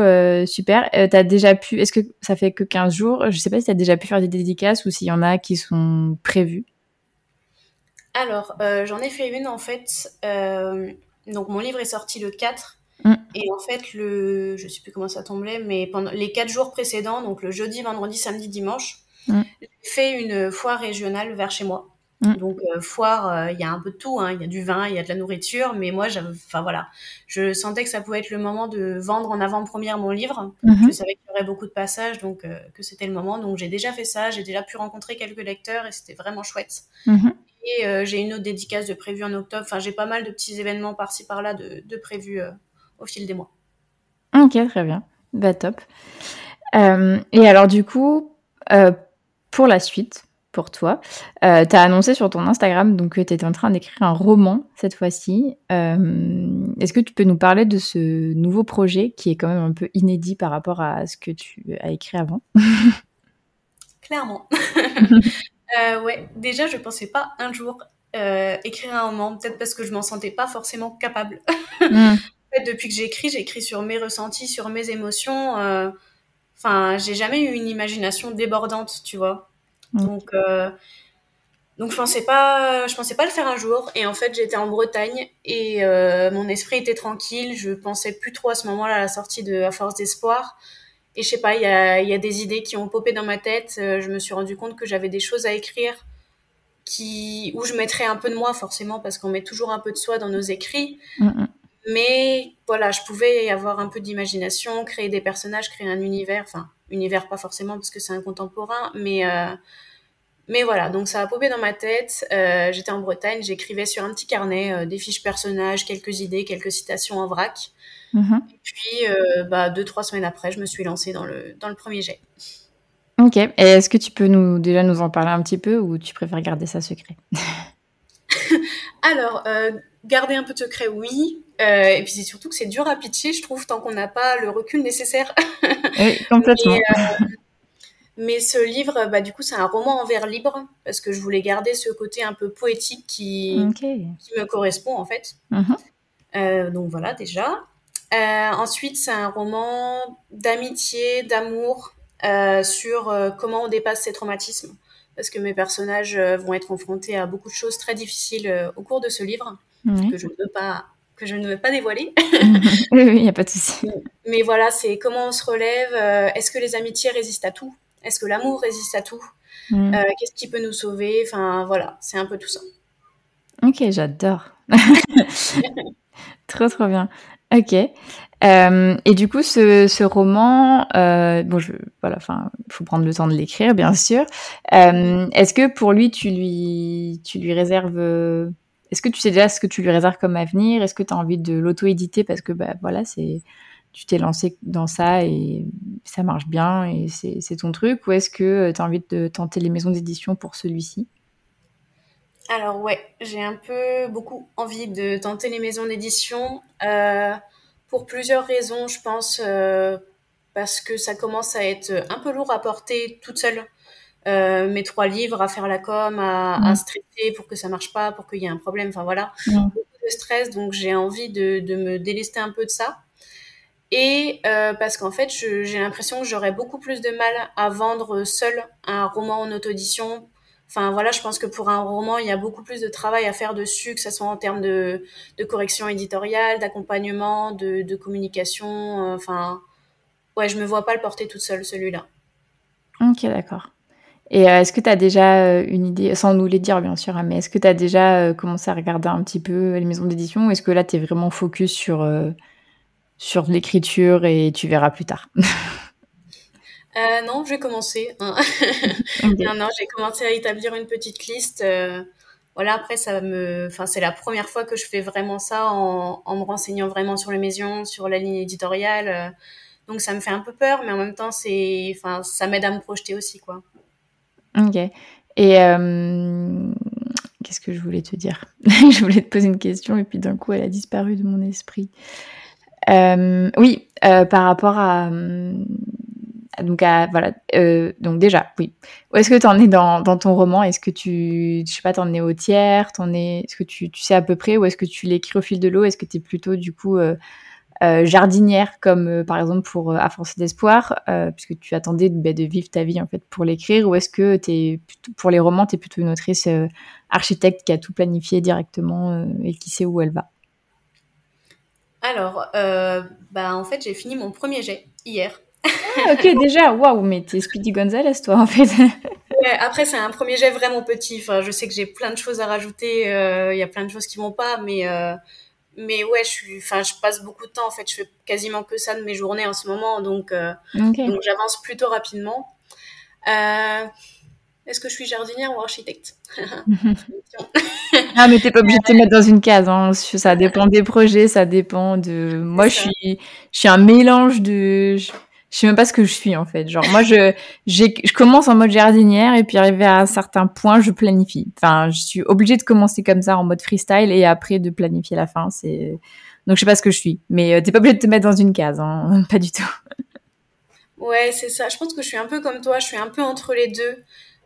super. t'as déjà pu. Est-ce que ça fait que 15 jours? Je sais pas si t'as déjà pu faire des dédicaces ou s'il y en a qui sont prévues. Alors, euh, j'en ai fait une en fait. Euh, donc, mon livre est sorti le 4. Mm. Et en fait, le, je sais plus comment ça tombait, mais pendant les 4 jours précédents, donc le jeudi, vendredi, samedi, dimanche, mm. j'ai fait une foire régionale vers chez moi. Mm. Donc, euh, foire, il y a un peu de tout. Hein. Il y a du vin, il y a de la nourriture. Mais moi, enfin voilà, je sentais que ça pouvait être le moment de vendre en avant-première mon livre. Mm-hmm. Je savais qu'il y aurait beaucoup de passages, donc que c'était le moment. Donc, j'ai déjà fait ça. J'ai déjà pu rencontrer quelques lecteurs et c'était vraiment chouette. Mm-hmm. Et euh, j'ai une autre dédicace de prévue en octobre. Enfin, j'ai pas mal de petits événements par-ci par-là de, de prévus euh, au fil des mois. Ok, très bien. Bah, top. Euh, et alors, du coup, pour la suite, pour toi, tu as annoncé sur ton Instagram donc, que tu étais en train d'écrire un roman cette fois-ci. Est-ce que tu peux nous parler de ce nouveau projet qui est quand même un peu inédit par rapport à ce que tu as écrit avant? Clairement. (laughs) Euh, ouais, déjà, je pensais pas un jour euh, écrire un roman, peut-être parce que je m'en sentais pas forcément capable. (laughs) Mm. en fait, depuis que j'écris, j'écris sur mes ressentis, sur mes émotions. Euh, enfin, j'ai jamais eu une imagination débordante, tu vois. Mm. Donc, euh, donc je pensais pas, je pensais pas le faire un jour. Et en fait, j'étais en Bretagne et mon esprit était tranquille. Je pensais plus trop à ce moment-là à la sortie de À Force d'espoir. Et je sais pas, il y a, y a, des idées qui ont popé dans ma tête. Euh, je me suis rendu compte que j'avais des choses à écrire qui, où je mettrais un peu de moi, forcément, parce qu'on met toujours un peu de soi dans nos écrits. Mm, mm. Mais voilà, je pouvais avoir un peu d'imagination, créer des personnages, créer un univers. Enfin, univers pas forcément parce que c'est un contemporain, mais. Euh, mais voilà, donc ça a popé dans ma tête. Euh, J'étais en Bretagne, j'écrivais sur un petit carnet euh, des fiches personnages, quelques idées, quelques citations en vrac. Mhm. Et puis, euh, bah, deux, trois semaines après, je me suis lancée dans le, dans le premier jet. Ok. Et est-ce que tu peux nous, déjà nous en parler un petit peu ou tu préfères garder ça secret? (laughs) Alors, garder un peu de secret, oui. Euh, et puis c'est surtout que c'est dur à pitcher, je trouve, tant qu'on n'a pas le recul nécessaire. oui, complètement. (laughs) mais, ce livre, bah, du coup, c'est un roman en vers libre parce que je voulais garder ce côté un peu poétique qui, qui me correspond en fait. Mhm. donc voilà, déjà. Euh, ensuite, c'est un roman d'amitié, d'amour, euh, sur euh, comment on dépasse ses traumatismes. Parce que mes personnages vont être confrontés à beaucoup de choses très difficiles au cours de ce livre, que je ne veux pas que je ne veux pas dévoiler. (laughs) (laughs) oui, il n'y a pas de souci. Mais voilà, c'est comment on se relève. Est-ce que les amitiés résistent à tout? Est-ce que l'amour résiste à tout mm. Qu'est-ce qui peut nous sauver? Enfin, voilà, c'est un peu tout ça. Ok, j'adore. (laughs) trop, trop bien. Ok. Euh, et du coup, ce, ce roman, euh, bon, je, voilà, enfin, il faut prendre le temps de l'écrire, bien sûr. Euh, est-ce que pour lui, tu lui, tu lui réserves, est-ce que tu sais déjà ce que tu lui réserves comme avenir? Est-ce que tu as envie de l'auto-éditer? Parce que, bah, voilà, c'est, tu t'es lancé dans ça et ça marche bien et c'est ton truc Ou est-ce que tu as envie de tenter les maisons d'édition pour celui-ci? Alors ouais, j'ai un peu beaucoup envie de tenter les maisons d'édition euh, pour plusieurs raisons, je pense, euh, parce que ça commence à être un peu lourd à porter toute seule. Euh, mes trois livres, à faire la com, à, à, stresser pour que ça marche pas, pour qu'il y ait un problème, enfin voilà, mm. beaucoup de stress, donc j'ai envie de, de, me délester un peu de ça. Et euh, parce qu'en fait, j'ai l'impression que j'aurais beaucoup plus de mal à vendre seul un roman en auto-édition Enfin voilà, je pense que pour un roman, il y a beaucoup plus de travail à faire dessus, que ce soit en termes de, correction éditoriale, d'accompagnement, de, communication. Euh, enfin, ouais, je me vois pas le porter toute seule, celui-là. Ok, d'accord. Et euh, est-ce que tu as déjà une idée, sans nous les dire bien sûr, hein, mais est-ce que tu as déjà commencé à regarder un petit peu les maisons d'édition ou est-ce que là tu es vraiment focus sur, sur l'écriture et tu verras plus tard (laughs) Euh, non, j'ai commencé. Hein. (laughs) non, non, j'ai commencé à établir une petite liste. Euh, voilà, après, ça me, enfin, c'est la première fois que je fais vraiment ça en, en me renseignant vraiment sur les maisons, sur la ligne éditoriale. Euh, donc, ça me fait un peu peur, mais en même temps, c'est, enfin, ça m'aide à me projeter aussi, quoi. Ok. Et qu'est-ce que je voulais te dire? (laughs) Je voulais te poser une question et puis d'un coup, elle a disparu de mon esprit. Oui, par rapport à donc voilà donc déjà oui. Où est-ce que tu en es dans, ton roman? Est-ce que tu je sais pas t'en es au tiers? T'en es est-ce que tu, tu sais à peu près ou est-ce que tu l'écris au fil de l'eau? Est-ce que tu es plutôt du coup euh, jardinière comme euh, par exemple pour À force d'espoir, euh, puisque tu attendais bah, de vivre ta vie en fait pour l'écrire, ou est-ce que es pour les romans, tu es plutôt une autrice architecte qui a tout planifié directement et qui sait où elle va? Alors, bah, en fait, j'ai fini mon premier jet hier. Ah, ok, (laughs) déjà, waouh, mais t'es Speedy Gonzalez, toi, en fait. (laughs) après, c'est un premier jet vraiment petit. Enfin, je sais que j'ai plein de choses à rajouter. Il y a plein de choses qui vont pas, mais mais ouais, je suis, enfin, je passe beaucoup de temps en fait. Je fais quasiment que ça de mes journées en ce moment, donc, euh, donc j'avance plutôt rapidement. Euh, est-ce que je suis jardinière ou architecte? (laughs) Ah, mais t'es pas obligée de te mettre dans une case. Hein. Ça dépend des projets, ça dépend de. Moi, je suis, je suis un mélange de je sais même pas ce que je suis en fait. Genre moi je je commence en mode jardinière et puis arrivé à un certain point je planifie. Enfin je suis obligée de commencer comme ça en mode freestyle et après de planifier la fin. C'est donc je sais pas ce que je suis. Mais euh, t'es pas obligée de te mettre dans une case, hein. (laughs) pas du tout. Ouais c'est ça. Je pense que je suis un peu comme toi. Je suis un peu entre les deux.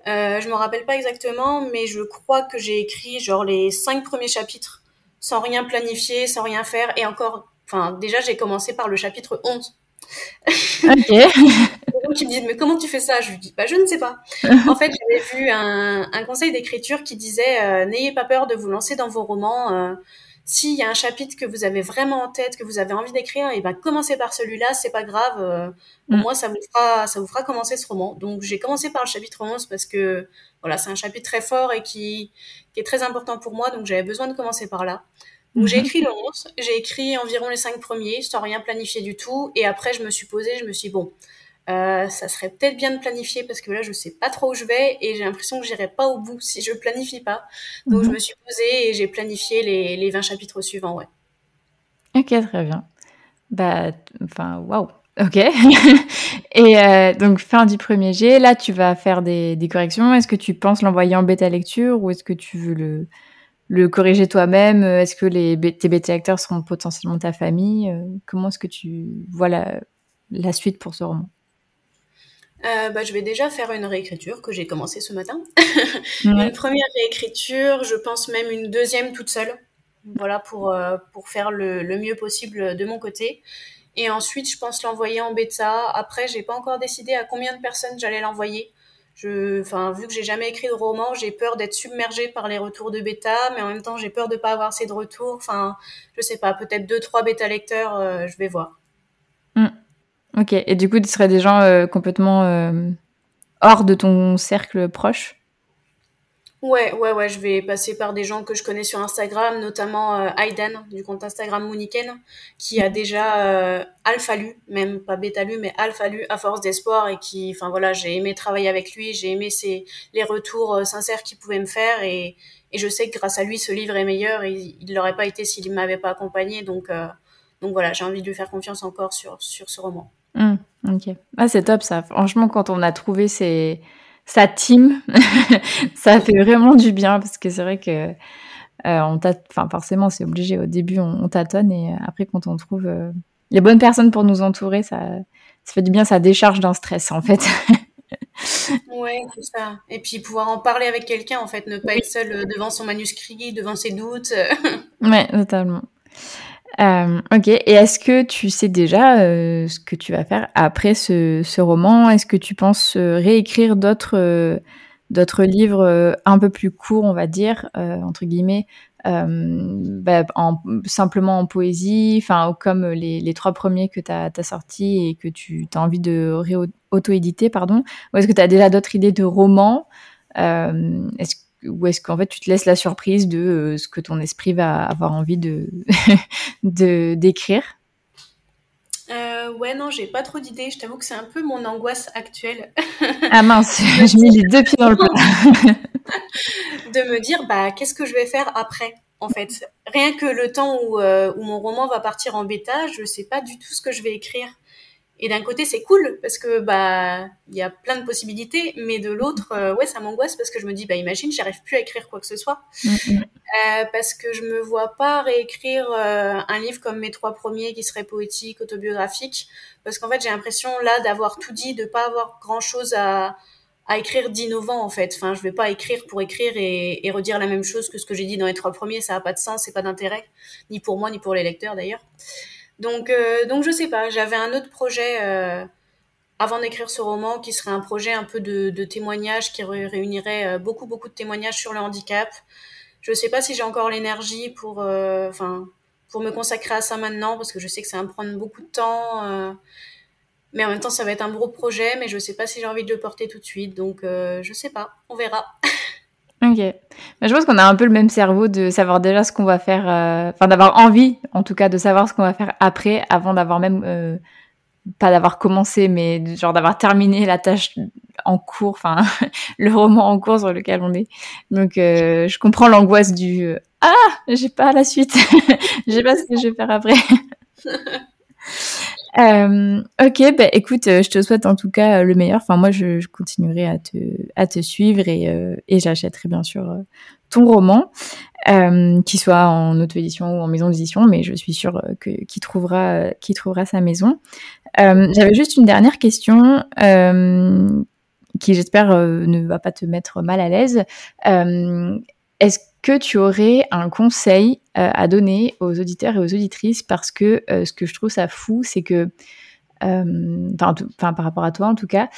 Euh, je me rappelle pas exactement, mais je crois que j'ai écrit genre les cinq premiers chapitres sans rien planifier, sans rien faire et encore. Enfin déjà j'ai commencé par le chapitre 11 Ok. (laughs) donc ils me disent mais comment tu fais ça? Je lui dis bah je ne sais pas. (laughs) en fait j'avais vu un, un conseil d'écriture qui disait euh, n'ayez pas peur de vous lancer dans vos romans. Euh, s'il y a un chapitre que vous avez vraiment en tête, que vous avez envie d'écrire, et ben commencez par celui-là, c'est pas grave. Euh, au mm. moins ça vous fera ça vous fera commencer ce roman. Donc j'ai commencé par le chapitre 11 parce que voilà c'est un chapitre très fort et qui qui est très important pour moi, donc j'avais besoin de commencer par là. Donc j'ai mhm. écrit le 11, j'ai écrit environ les cinq premiers sans rien planifier du tout. Et après, je me suis posée, je me suis dit, bon, ça serait peut-être bien de planifier parce que là, je sais pas trop où je vais et j'ai l'impression que j'irai pas au bout si je planifie pas. Donc je mhm. me suis posée et j'ai planifié les, les 20 chapitres suivants, ouais. Ok, très bien. Bah, enfin, waouh. Ok. (laughs) et euh, donc, fin du premier G, là, tu vas faire des, des corrections. Est-ce que tu penses l'envoyer en bêta lecture ou est-ce que tu veux le, le corriger toi-même? Est-ce que les, tes bêta lecteurs seront potentiellement ta famille? Euh, Comment est-ce que tu vois la, suite pour ce roman? Euh, bah, je vais déjà faire une réécriture que j'ai commencé ce matin. (laughs) une première réécriture, je pense même une deuxième toute seule. Voilà, pour, euh, pour faire le, le, mieux possible de mon côté. Et ensuite, je pense l'envoyer en bêta. Après, j'ai pas encore décidé à combien de personnes j'allais l'envoyer. Je, enfin, vu que j'ai jamais écrit de roman, j'ai peur d'être submergée par les retours de bêta, mais en même temps, j'ai peur de pas avoir assez de retours. Enfin, je sais pas, peut-être deux, trois bêta lecteurs, euh, je vais voir. Ok. Et du coup, tu serais des gens euh, complètement euh, hors de ton cercle proche? Ouais, ouais, ouais, je vais passer par des gens que je connais sur Instagram, notamment euh, Aidan du compte Instagram Mooniken, qui a déjà euh, alpha lu, même pas bêta lu, mais alpha lu à force d'espoir et qui, enfin voilà, j'ai aimé travailler avec lui, j'ai aimé ses, les retours sincères qu'il pouvait me faire et, et je sais que grâce à lui, ce livre est meilleur et il l'aurait pas été s'il ne m'avait pas accompagné. Donc, donc voilà, j'ai envie de lui faire confiance encore sur, sur ce roman. Mmh, ok. Ah, c'est top ça. Franchement, quand on a trouvé ces sa team, (laughs) ça fait vraiment du bien parce que c'est vrai que euh, on enfin forcément c'est obligé au début on, tâtonne et après quand on trouve euh, les bonnes personnes pour nous entourer, ça, ça fait du bien, ça décharge d'un stress en fait. (laughs) ouais, c'est ça. Et puis pouvoir en parler avec quelqu'un en fait, ne pas être seul euh, devant son manuscrit, devant ses doutes. ouais, totalement. Euh, ok, et est-ce que tu sais déjà euh, ce que tu vas faire après ce, roman? Est-ce que tu penses réécrire d'autres euh, d'autres livres un peu plus courts, on va dire, entre guillemets, bah, en, simplement en poésie, enfin comme les, trois premiers que tu as, sortis et que tu as envie de auto-éditer, pardon? Ou est-ce que tu as déjà d'autres idées de romans? Ou est-ce qu'en fait tu te laisses la surprise de euh, ce que ton esprit va avoir envie de (laughs) d'écrire? Euh, ouais, non, j'ai pas trop d'idées. Je t'avoue que c'est un peu mon angoisse actuelle. ah mince, (laughs) (laughs) je mets les deux pieds dans le plat. de me dire, bah, qu'est-ce que je vais faire après, en fait? Rien que le temps où, euh, où mon roman va partir en bêta, je sais pas du tout ce que je vais écrire. Et d'un côté, c'est cool parce que bah il y a plein de possibilités, mais de l'autre, euh, ouais, ça m'angoisse parce que je me dis bah imagine, j'arrive plus à écrire quoi que ce soit mm-hmm. euh, parce que je me vois pas réécrire euh, un livre comme mes trois premiers qui seraient poétiques, autobiographiques, parce qu'en fait j'ai l'impression là d'avoir tout dit, de pas avoir grand chose à à écrire d'innovant en fait. Enfin, je vais pas écrire pour écrire et, et redire la même chose que ce que j'ai dit dans les trois premiers. Ça a pas de sens, c'est pas d'intérêt, ni pour moi ni pour les lecteurs d'ailleurs. Donc, euh, donc je sais pas. J'avais un autre projet euh, avant d'écrire ce roman qui serait un projet un peu de, témoignage qui réunirait euh, beaucoup beaucoup de témoignages sur le handicap. Je sais pas si j'ai encore l'énergie pour, euh, enfin, pour me consacrer à ça maintenant parce que je sais que ça va me prendre beaucoup de temps. Mais en même temps, ça va être un gros projet, mais je sais pas si j'ai envie de le porter tout de suite. Donc, euh, je sais pas. On verra. (laughs) ok. Je pense qu'on a un peu le même cerveau de savoir déjà ce qu'on va faire, euh, enfin d'avoir envie, en tout cas, de savoir ce qu'on va faire après, avant d'avoir même, euh, pas d'avoir commencé, mais genre d'avoir terminé la tâche en cours, enfin (laughs) le roman en cours sur lequel on est. Donc, euh, je comprends l'angoisse du ah, j'ai pas la suite, (laughs) j'ai pas ce que je vais faire après. (laughs) Euh, ok, bah, écoute, euh, je te souhaite en tout cas euh, le meilleur. Enfin, moi, je, je continuerai à te, à te suivre et, euh, et j'achèterai bien sûr euh, ton roman, qu'il soit en auto-édition ou en maison d'édition, mais je suis sûre que qu'il trouvera, qu'il trouvera sa maison. J'avais juste une dernière question qui, j'espère, ne va pas te mettre mal à l'aise. Est-ce que tu aurais un conseil euh, à donner aux auditeurs et aux auditrices parce que euh, ce que je trouve ça fou, c'est que, euh, enfin par rapport à toi en tout cas,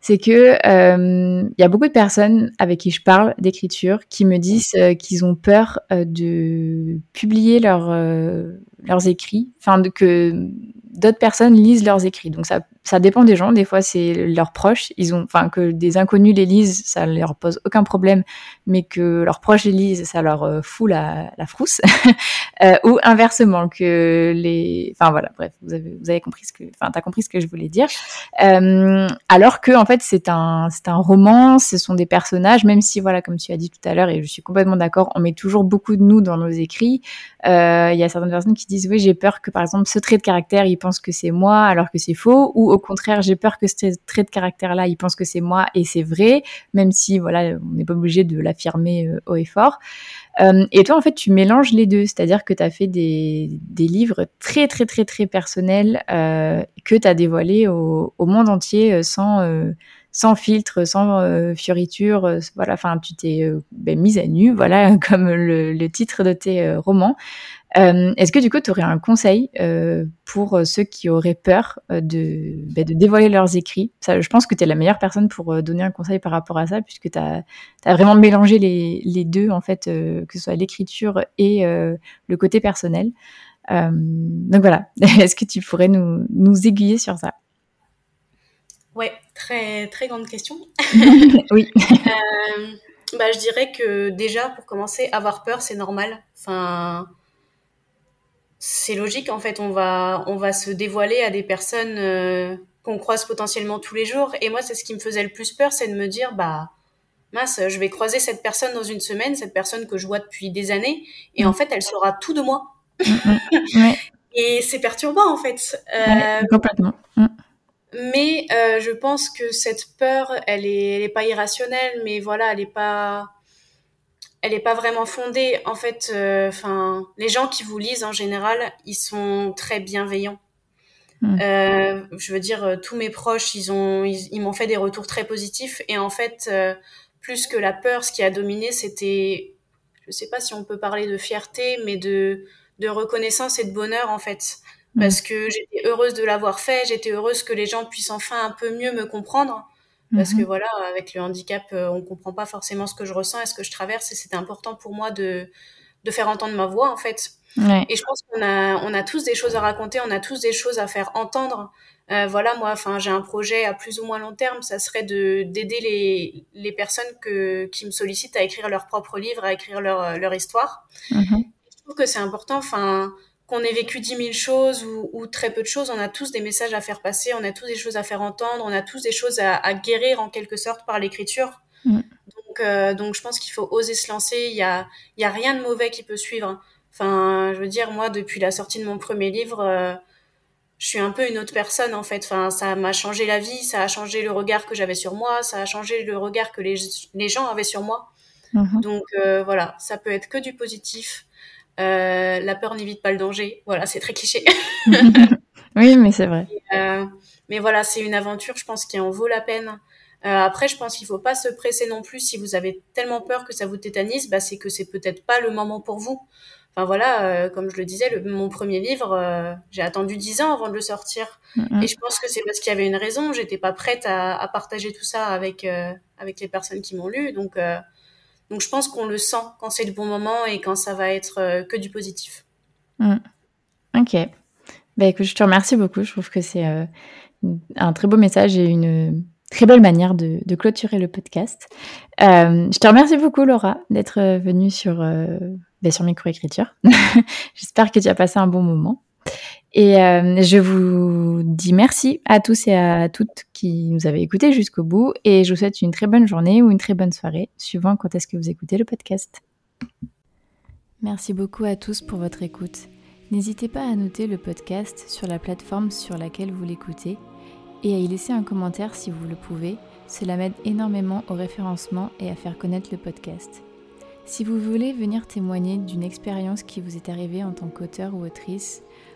c'est que il y a beaucoup de personnes avec qui je parle d'écriture qui me disent qu'ils ont peur de publier leurs écrits, enfin que d'autres personnes lisent leurs écrits. Donc ça ça dépend des gens. Des fois, c'est leurs proches. Ils ont, enfin, que des inconnus les lisent, ça leur pose aucun problème, mais que leurs proches les lisent, ça leur euh, fout la, frousse. (laughs) euh, ou inversement, que les, enfin voilà, bref, vous avez, vous avez compris ce que, enfin, t'as compris ce que je voulais dire. Euh, alors que, en fait, c'est un, c'est un roman, ce sont des personnages, même si, voilà, comme tu as dit tout à l'heure, et je suis complètement d'accord, on met toujours beaucoup de nous dans nos écrits. Il y a certaines personnes qui disent, oui, j'ai peur que, par exemple, ce trait de caractère, ils que c'est moi, alors que c'est faux, ou au contraire, j'ai peur que ce trait de caractère-là, il pense que c'est moi et c'est vrai, même si voilà, on n'est pas obligé de l'affirmer euh, haut et fort. Euh, et toi, en fait, tu mélanges les deux, c'est-à-dire que tu as fait des, des, livres très, très, très, très personnels euh, que tu as dévoilés au, monde entier sans, sans filtre, sans fioriture. voilà, enfin, tu t'es ben, mise à nu, voilà, (laughs) comme le titre de tes romans. Euh, Est-ce que du coup, tu aurais un conseil euh, pour ceux qui auraient peur de, bah, de dévoiler leurs écrits? Ça, Je pense que tu es la meilleure personne pour donner un conseil par rapport à ça, puisque tu as, as, vraiment mélangé les, les deux, en fait, euh, que ce soit l'écriture et euh, le côté personnel. Euh, donc voilà, (laughs) est-ce que tu pourrais nous, nous aiguiller sur ça? Ouais, très, très grande question. (laughs) oui. (laughs) bah, je dirais que déjà, pour commencer, avoir peur, c'est normal. Enfin c'est logique en fait on va on va se dévoiler à des personnes euh, qu'on croise potentiellement tous les jours. Et moi c'est ce qui me faisait le plus peur c'est de me dire bah mince je vais croiser cette personne dans une semaine cette personne que je vois depuis des années et en fait elle saura tout de moi. (laughs) Ouais. et c'est perturbant en fait. Euh, ouais, complètement. Mm. mais euh, je pense que cette peur elle est elle est pas irrationnelle mais voilà elle est pas elle n'est pas vraiment fondée. En fait, enfin, euh, les gens qui vous lisent en général, ils sont très bienveillants. Mmh. Euh, je veux dire, euh, tous mes proches, ils ont, ils, ils m'ont fait des retours très positifs. Et en fait, euh, plus que la peur, ce qui a dominé, c'était, je sais pas si on peut parler de fierté, mais de, de reconnaissance et de bonheur en fait. Mmh. Parce que j'étais heureuse de l'avoir fait, j'étais heureuse que les gens puissent enfin un peu mieux me comprendre. Parce que mhm. voilà, avec le handicap, euh, on comprend pas forcément ce que je ressens et ce que je traverse, et c'était important pour moi de, de faire entendre ma voix, en fait. Ouais. Et je pense qu'on a, on a tous des choses à raconter, on a tous des choses à faire entendre. Euh, voilà, moi, enfin, j'ai un projet à plus ou moins long terme, ça serait de d'aider les, les personnes que, qui me sollicitent à écrire leur propre livre, à écrire leur, leur histoire. Mhm. Je trouve que c'est important, enfin, qu'on ait vécu dix mille choses ou, ou, très peu de choses, on a tous des messages à faire passer, on a tous des choses à faire entendre, on a tous des choses à, à guérir en quelque sorte par l'écriture. Mm. Donc, euh, donc je pense qu'il faut oser se lancer. Il y a, y a rien de mauvais qui peut suivre. Enfin, je veux dire, moi, depuis la sortie de mon premier livre, euh, je suis un peu une autre personne en fait. Enfin, ça m'a changé la vie, ça a changé le regard que j'avais sur moi, ça a changé le regard que les, les gens avaient sur moi. Mhm. Donc euh, voilà, ça peut être que du positif. Euh, la peur n'évite pas le danger. Voilà, c'est très cliché. (laughs) (laughs) oui, mais c'est vrai. Euh, mais voilà, c'est une aventure, je pense, qui en vaut la peine. après, je pense qu'il faut pas se presser non plus. Si vous avez tellement peur que ça vous tétanise, bah, c'est que c'est peut-être pas le moment pour vous. Enfin voilà, euh, comme je le disais, le, mon premier livre, euh, j'ai attendu dix ans avant de le sortir. Mm-hmm. Et je pense que c'est parce qu'il y avait une raison. J'étais pas prête à, à, partager tout ça avec euh, avec les personnes qui m'ont lu. Donc donc je pense qu'on le sent quand c'est le bon moment et quand ça va être que du positif. Mm. Ok. Bah écoute, je te remercie beaucoup. Je trouve que c'est un très beau message et une très belle manière de, clôturer le podcast. je te remercie beaucoup, Laura, d'être venue sur ben, sur microécriture. (laughs) J'espère que tu as passé un bon moment. Et euh, je vous dis merci à tous et à toutes qui nous avez écoutés jusqu'au bout. Et je vous souhaite une très bonne journée ou une très bonne soirée, suivant quand est-ce que vous écoutez le podcast. Merci beaucoup à tous pour votre écoute. N'hésitez pas à noter le podcast sur la plateforme sur laquelle vous l'écoutez et à y laisser un commentaire si vous le pouvez. Cela m'aide énormément au référencement et à faire connaître le podcast. Si vous voulez venir témoigner d'une expérience qui vous est arrivée en tant qu'auteur ou autrice,